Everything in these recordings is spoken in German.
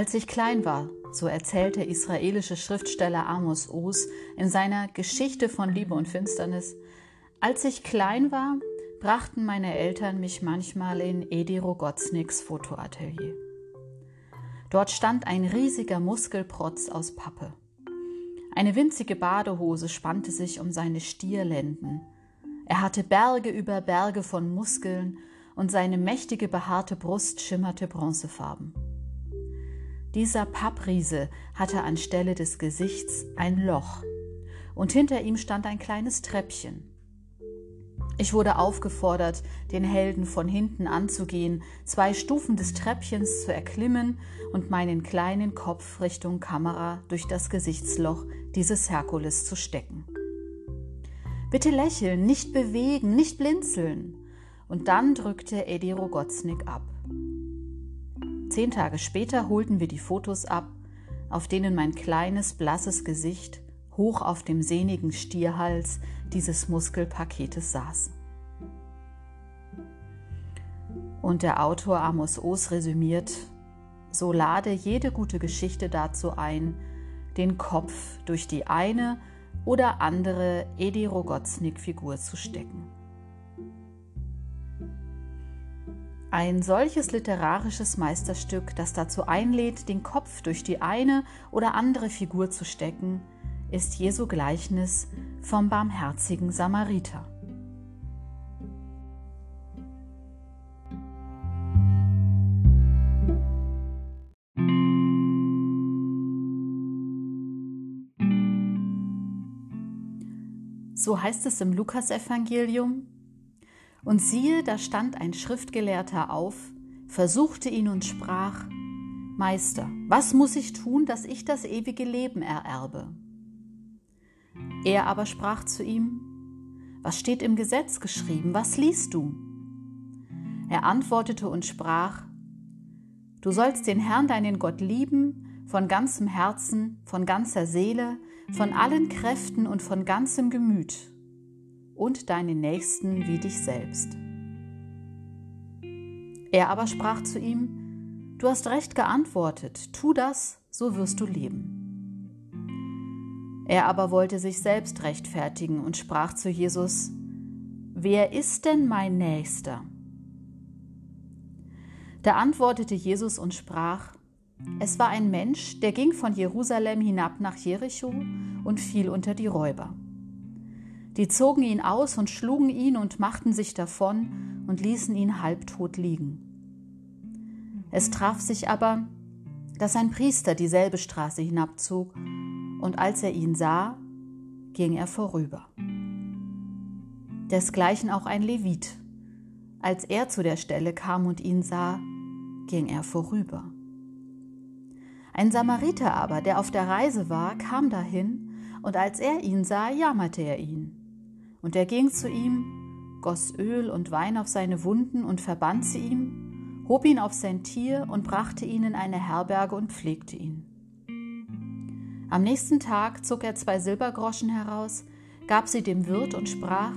Als ich klein war, so erzählt der israelische Schriftsteller Amos Oz in seiner Geschichte von Liebe und Finsternis, als ich klein war, brachten meine Eltern mich manchmal in Edi Rogotzniks Fotoatelier. Dort stand ein riesiger Muskelprotz aus Pappe. Eine winzige Badehose spannte sich um seine Stierlenden. Er hatte Berge über Berge von Muskeln und seine mächtige behaarte Brust schimmerte bronzefarben. Dieser Pappriese hatte anstelle des Gesichts ein Loch, und hinter ihm stand ein kleines Treppchen. Ich wurde aufgefordert, den Helden von hinten anzugehen, zwei Stufen des Treppchens zu erklimmen und meinen kleinen Kopf Richtung Kamera durch das Gesichtsloch dieses Herkules zu stecken. Bitte lächeln, nicht bewegen, nicht blinzeln. Und dann drückte Eddie Rogotznik ab. Zehn Tage später holten wir die Fotos ab, auf denen mein kleines, blasses Gesicht hoch auf dem sehnigen Stierhals dieses Muskelpaketes saß. Und der Autor Amos Oz resümiert, so lade jede gute Geschichte dazu ein, den Kopf durch die eine oder andere Edi Rogotznik-Figur zu stecken. Ein solches literarisches Meisterstück, das dazu einlädt, den Kopf durch die eine oder andere Figur zu stecken, ist Jesu Gleichnis vom barmherzigen Samariter. So heißt es im Lukasevangelium, und siehe, da stand ein Schriftgelehrter auf, versuchte ihn und sprach, Meister, was muss ich tun, dass ich das ewige Leben ererbe? Er aber sprach zu ihm, Was steht im Gesetz geschrieben, was liest du? Er antwortete und sprach, Du sollst den Herrn deinen Gott lieben von ganzem Herzen, von ganzer Seele, von allen Kräften und von ganzem Gemüt und deinen Nächsten wie dich selbst. Er aber sprach zu ihm, Du hast recht geantwortet, tu das, so wirst du leben. Er aber wollte sich selbst rechtfertigen und sprach zu Jesus, Wer ist denn mein Nächster? Da antwortete Jesus und sprach, Es war ein Mensch, der ging von Jerusalem hinab nach Jericho und fiel unter die Räuber. Die zogen ihn aus und schlugen ihn und machten sich davon und ließen ihn halbtot liegen. Es traf sich aber, dass ein Priester dieselbe Straße hinabzog, und als er ihn sah, ging er vorüber. Desgleichen auch ein Levit. Als er zu der Stelle kam und ihn sah, ging er vorüber. Ein Samariter aber, der auf der Reise war, kam dahin, und als er ihn sah, jammerte er ihn. Und er ging zu ihm, goss Öl und Wein auf seine Wunden und verband sie ihm, hob ihn auf sein Tier und brachte ihn in eine Herberge und pflegte ihn. Am nächsten Tag zog er zwei Silbergroschen heraus, gab sie dem Wirt und sprach,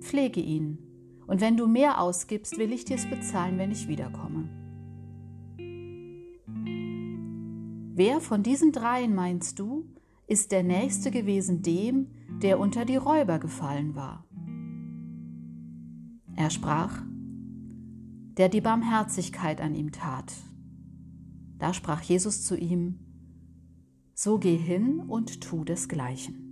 Pflege ihn, und wenn du mehr ausgibst, will ich dir's bezahlen, wenn ich wiederkomme. Wer von diesen dreien meinst du, ist der Nächste gewesen dem, der unter die Räuber gefallen war. Er sprach, der die Barmherzigkeit an ihm tat. Da sprach Jesus zu ihm, so geh hin und tu desgleichen.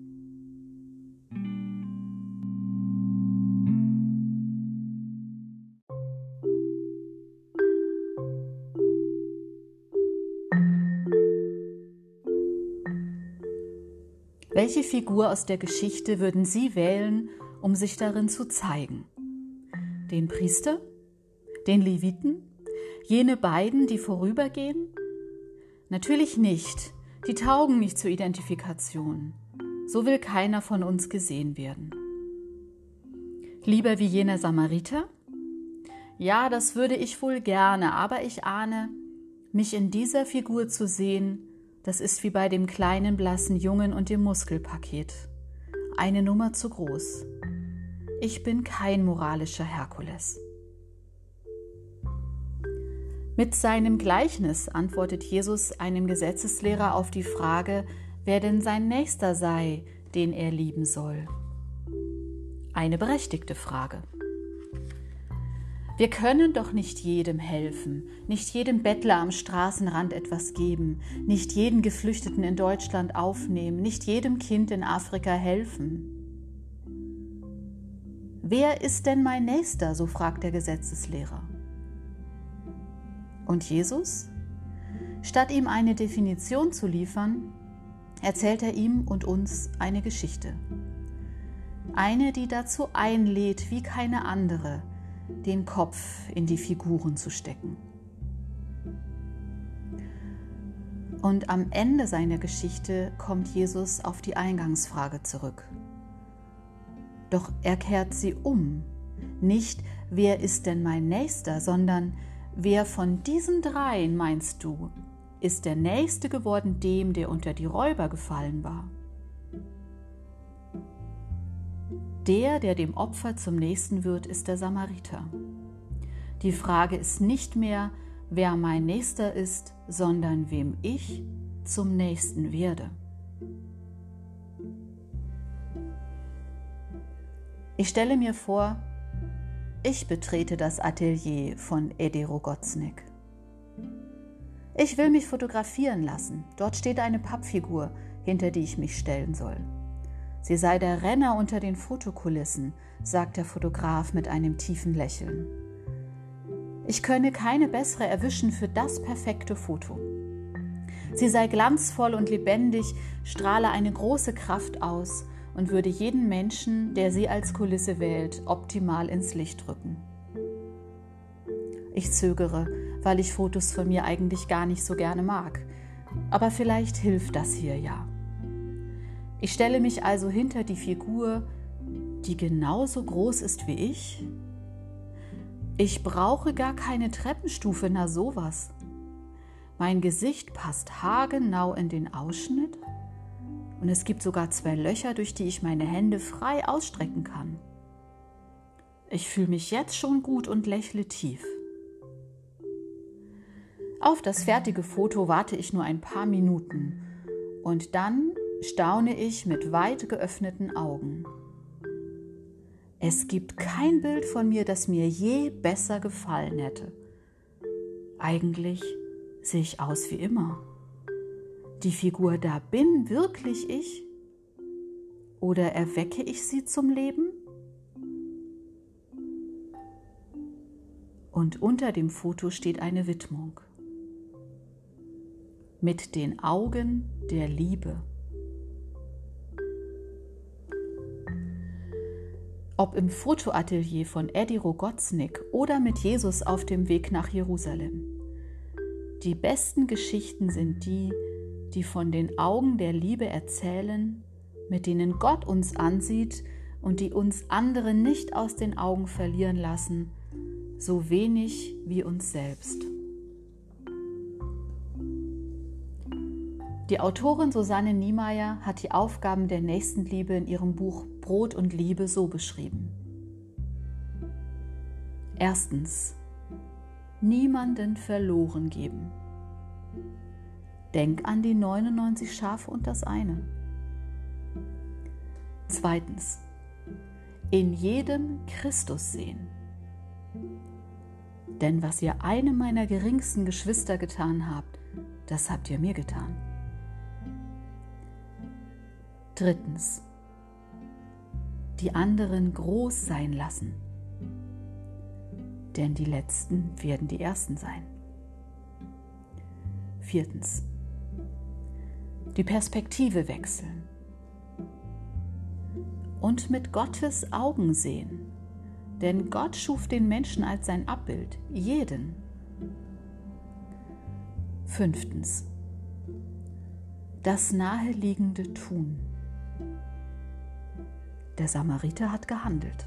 Welche Figur aus der Geschichte würden Sie wählen, um sich darin zu zeigen? Den Priester? Den Leviten? Jene beiden, die vorübergehen? Natürlich nicht. Die taugen nicht zur Identifikation. So will keiner von uns gesehen werden. Lieber wie jener Samariter? Ja, das würde ich wohl gerne, aber ich ahne, mich in dieser Figur zu sehen, das ist wie bei dem kleinen blassen Jungen und dem Muskelpaket. Eine Nummer zu groß. Ich bin kein moralischer Herkules. Mit seinem Gleichnis antwortet Jesus einem Gesetzeslehrer auf die Frage, wer denn sein Nächster sei, den er lieben soll. Eine berechtigte Frage. Wir können doch nicht jedem helfen, nicht jedem Bettler am Straßenrand etwas geben, nicht jeden Geflüchteten in Deutschland aufnehmen, nicht jedem Kind in Afrika helfen. Wer ist denn mein Nächster? so fragt der Gesetzeslehrer. Und Jesus? Statt ihm eine Definition zu liefern, erzählt er ihm und uns eine Geschichte. Eine, die dazu einlädt, wie keine andere, den Kopf in die Figuren zu stecken. Und am Ende seiner Geschichte kommt Jesus auf die Eingangsfrage zurück. Doch er kehrt sie um. Nicht, wer ist denn mein Nächster, sondern Wer von diesen dreien, meinst du, ist der Nächste geworden dem, der unter die Räuber gefallen war? Der, der dem Opfer zum Nächsten wird, ist der Samariter. Die Frage ist nicht mehr, wer mein Nächster ist, sondern wem ich zum Nächsten werde. Ich stelle mir vor, ich betrete das Atelier von Edi Rogotznik. Ich will mich fotografieren lassen. Dort steht eine Pappfigur, hinter die ich mich stellen soll. Sie sei der Renner unter den Fotokulissen, sagt der Fotograf mit einem tiefen Lächeln. Ich könne keine bessere erwischen für das perfekte Foto. Sie sei glanzvoll und lebendig, strahle eine große Kraft aus und würde jeden Menschen, der sie als Kulisse wählt, optimal ins Licht rücken. Ich zögere, weil ich Fotos von mir eigentlich gar nicht so gerne mag. Aber vielleicht hilft das hier ja. Ich stelle mich also hinter die Figur, die genauso groß ist wie ich. Ich brauche gar keine Treppenstufe, na sowas. Mein Gesicht passt haargenau in den Ausschnitt und es gibt sogar zwei Löcher, durch die ich meine Hände frei ausstrecken kann. Ich fühle mich jetzt schon gut und lächle tief. Auf das fertige Foto warte ich nur ein paar Minuten und dann staune ich mit weit geöffneten Augen. Es gibt kein Bild von mir, das mir je besser gefallen hätte. Eigentlich sehe ich aus wie immer die Figur da bin wirklich ich? Oder erwecke ich sie zum Leben? Und unter dem Foto steht eine Widmung. Mit den Augen der Liebe. Ob im Fotoatelier von Eddie Rogotznik oder mit Jesus auf dem Weg nach Jerusalem. Die besten Geschichten sind die, die von den Augen der Liebe erzählen, mit denen Gott uns ansieht und die uns andere nicht aus den Augen verlieren lassen, so wenig wie uns selbst. Die Autorin Susanne Niemeyer hat die Aufgaben der Nächstenliebe in ihrem Buch Brot und Liebe so beschrieben. Erstens, niemanden verloren geben. Denk an die 99 Schafe und das eine. Zweitens, in jedem Christus sehen. Denn was ihr einem meiner geringsten Geschwister getan habt, das habt ihr mir getan. Drittens, die anderen groß sein lassen. Denn die Letzten werden die Ersten sein. Viertens, die Perspektive wechseln und mit Gottes Augen sehen. Denn Gott schuf den Menschen als sein Abbild, jeden. Fünftens. Das Naheliegende tun. Der Samariter hat gehandelt.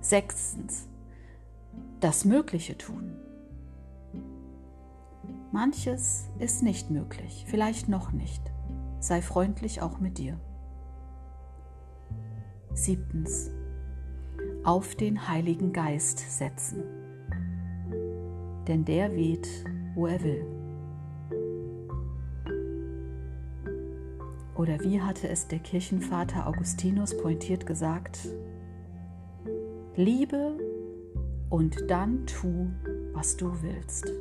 Sechstens. Das Mögliche tun. Manches ist nicht möglich, vielleicht noch nicht. Sei freundlich auch mit dir. Siebtens. Auf den Heiligen Geist setzen. denn der weht, wo er will. Oder wie hatte es der Kirchenvater Augustinus pointiert gesagt? Liebe und dann tu, was du willst.